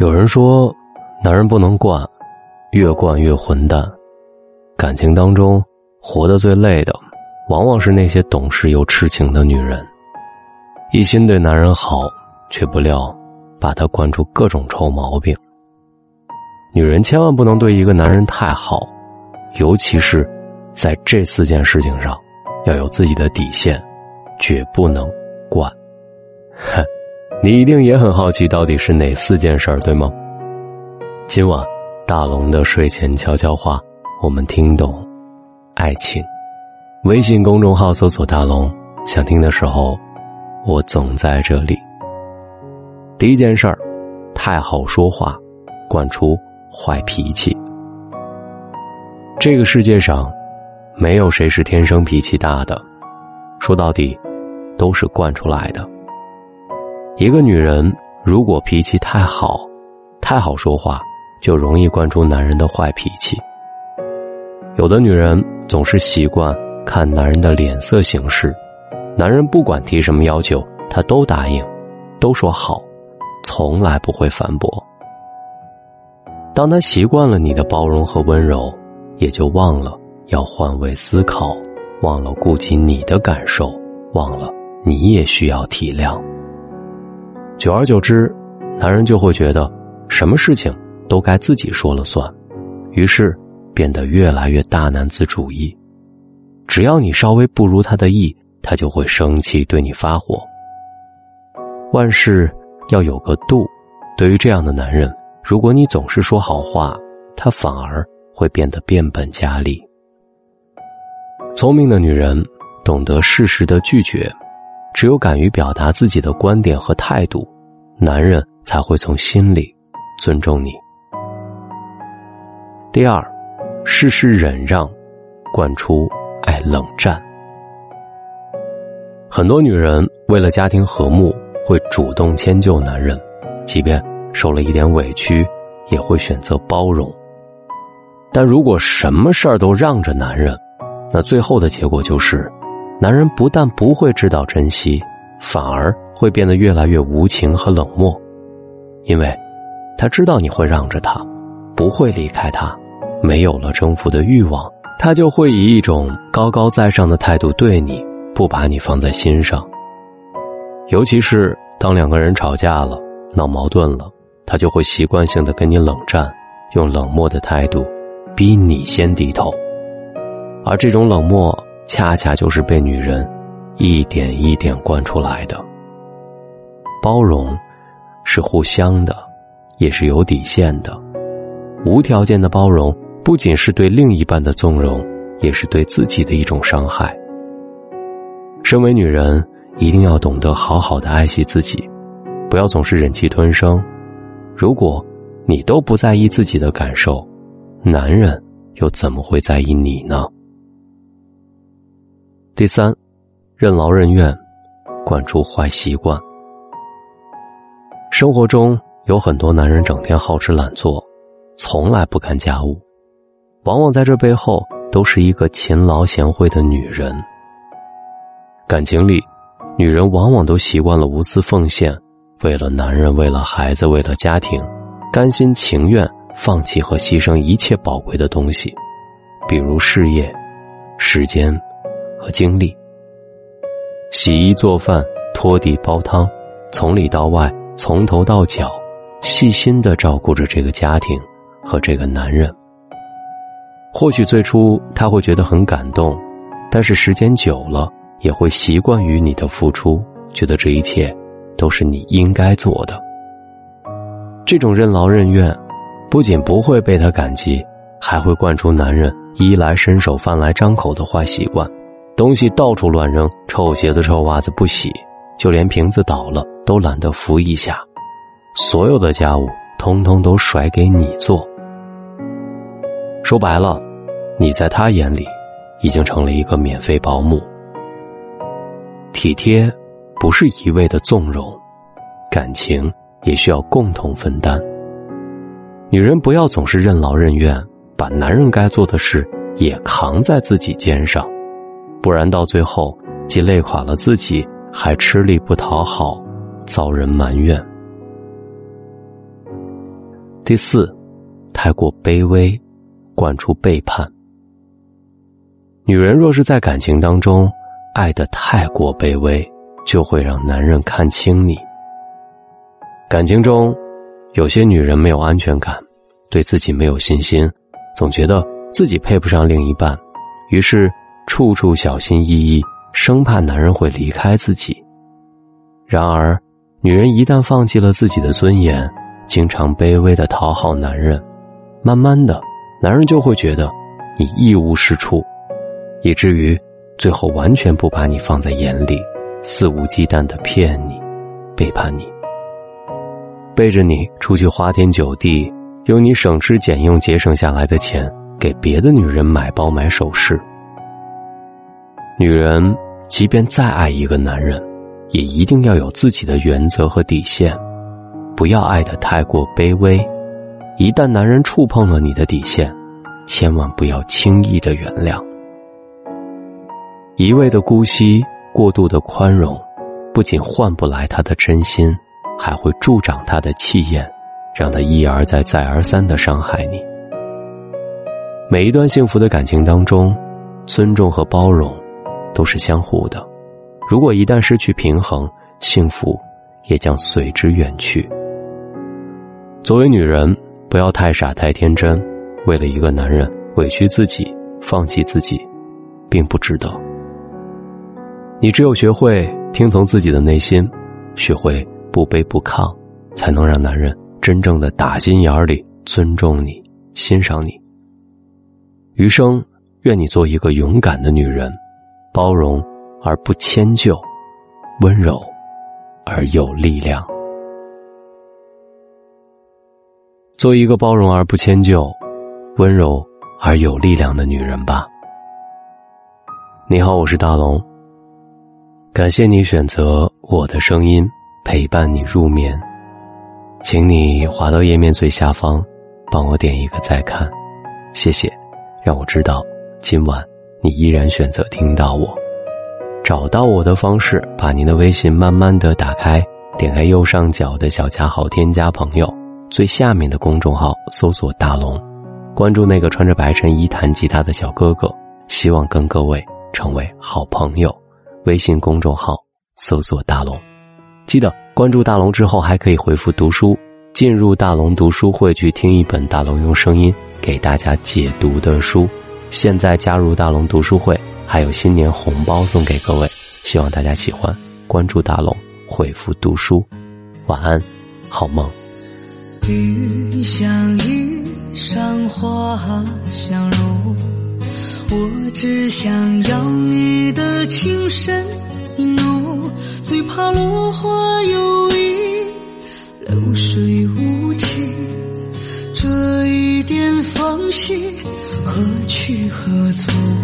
有人说，男人不能惯，越惯越混蛋。感情当中，活得最累的，往往是那些懂事又痴情的女人。一心对男人好，却不料把他惯出各种臭毛病。女人千万不能对一个男人太好，尤其是在这四件事情上，要有自己的底线，绝不能惯。哼。你一定也很好奇，到底是哪四件事儿，对吗？今晚大龙的睡前悄悄话，我们听懂爱情。微信公众号搜索“大龙”，想听的时候，我总在这里。第一件事儿，太好说话，惯出坏脾气。这个世界上，没有谁是天生脾气大的，说到底，都是惯出来的。一个女人如果脾气太好，太好说话，就容易惯出男人的坏脾气。有的女人总是习惯看男人的脸色行事，男人不管提什么要求，她都答应，都说好，从来不会反驳。当他习惯了你的包容和温柔，也就忘了要换位思考，忘了顾及你的感受，忘了你也需要体谅。久而久之，男人就会觉得什么事情都该自己说了算，于是变得越来越大男子主义。只要你稍微不如他的意，他就会生气对你发火。万事要有个度，对于这样的男人，如果你总是说好话，他反而会变得变本加厉。聪明的女人懂得适时的拒绝。只有敢于表达自己的观点和态度，男人才会从心里尊重你。第二，事事忍让，惯出爱冷战。很多女人为了家庭和睦，会主动迁就男人，即便受了一点委屈，也会选择包容。但如果什么事儿都让着男人，那最后的结果就是。男人不但不会知道珍惜，反而会变得越来越无情和冷漠，因为，他知道你会让着他，不会离开他，没有了征服的欲望，他就会以一种高高在上的态度对你，不把你放在心上。尤其是当两个人吵架了、闹矛盾了，他就会习惯性的跟你冷战，用冷漠的态度，逼你先低头，而这种冷漠。恰恰就是被女人一点一点惯出来的。包容是互相的，也是有底线的。无条件的包容不仅是对另一半的纵容，也是对自己的一种伤害。身为女人，一定要懂得好好的爱惜自己，不要总是忍气吞声。如果你都不在意自己的感受，男人又怎么会在意你呢？第三，任劳任怨，管住坏习惯。生活中有很多男人整天好吃懒做，从来不干家务，往往在这背后都是一个勤劳贤惠的女人。感情里，女人往往都习惯了无私奉献，为了男人，为了孩子，为了家庭，甘心情愿放弃和牺牲一切宝贵的东西，比如事业、时间。和精力，洗衣做饭、拖地煲汤，从里到外，从头到脚，细心的照顾着这个家庭和这个男人。或许最初他会觉得很感动，但是时间久了，也会习惯于你的付出，觉得这一切都是你应该做的。这种任劳任怨，不仅不会被他感激，还会惯出男人衣来伸手、饭来张口的坏习惯。东西到处乱扔，臭鞋子、臭袜子不洗，就连瓶子倒了都懒得扶一下，所有的家务通通都甩给你做。说白了，你在他眼里已经成了一个免费保姆。体贴不是一味的纵容，感情也需要共同分担。女人不要总是任劳任怨，把男人该做的事也扛在自己肩上。不然到最后，既累垮了自己，还吃力不讨好，遭人埋怨。第四，太过卑微，惯出背叛。女人若是在感情当中爱的太过卑微，就会让男人看轻你。感情中，有些女人没有安全感，对自己没有信心，总觉得自己配不上另一半，于是处处小心翼翼，生怕男人会离开自己。然而，女人一旦放弃了自己的尊严，经常卑微的讨好男人，慢慢的，男人就会觉得你一无是处。以至于最后完全不把你放在眼里，肆无忌惮的骗你、背叛你，背着你出去花天酒地，用你省吃俭用节省下来的钱给别的女人买包买首饰。女人即便再爱一个男人，也一定要有自己的原则和底线，不要爱得太过卑微。一旦男人触碰了你的底线，千万不要轻易的原谅。一味的姑息，过度的宽容，不仅换不来他的真心，还会助长他的气焰，让他一而再、再而三的伤害你。每一段幸福的感情当中，尊重和包容都是相互的。如果一旦失去平衡，幸福也将随之远去。作为女人，不要太傻太天真，为了一个男人委屈自己、放弃自己，并不值得。你只有学会听从自己的内心，学会不卑不亢，才能让男人真正的打心眼里尊重你、欣赏你。余生，愿你做一个勇敢的女人，包容而不迁就，温柔而有力量。做一个包容而不迁就、温柔而有力量的女人吧。你好，我是大龙。感谢你选择我的声音陪伴你入眠，请你滑到页面最下方，帮我点一个再看，谢谢，让我知道今晚你依然选择听到我。找到我的方式，把您的微信慢慢的打开，点开右上角的小加号，添加朋友，最下面的公众号搜索大龙，关注那个穿着白衬衣弹吉他的小哥哥，希望跟各位成为好朋友。微信公众号搜索“大龙”，记得关注大龙之后，还可以回复“读书”，进入大龙读书会去听一本大龙用声音给大家解读的书。现在加入大龙读书会，还有新年红包送给各位，希望大家喜欢。关注大龙，回复“读书”，晚安，好梦。雨像衣裳花相融。我只想要你的情深意浓，最怕落花有意，流水无情。这一一点缝隙，何去何从？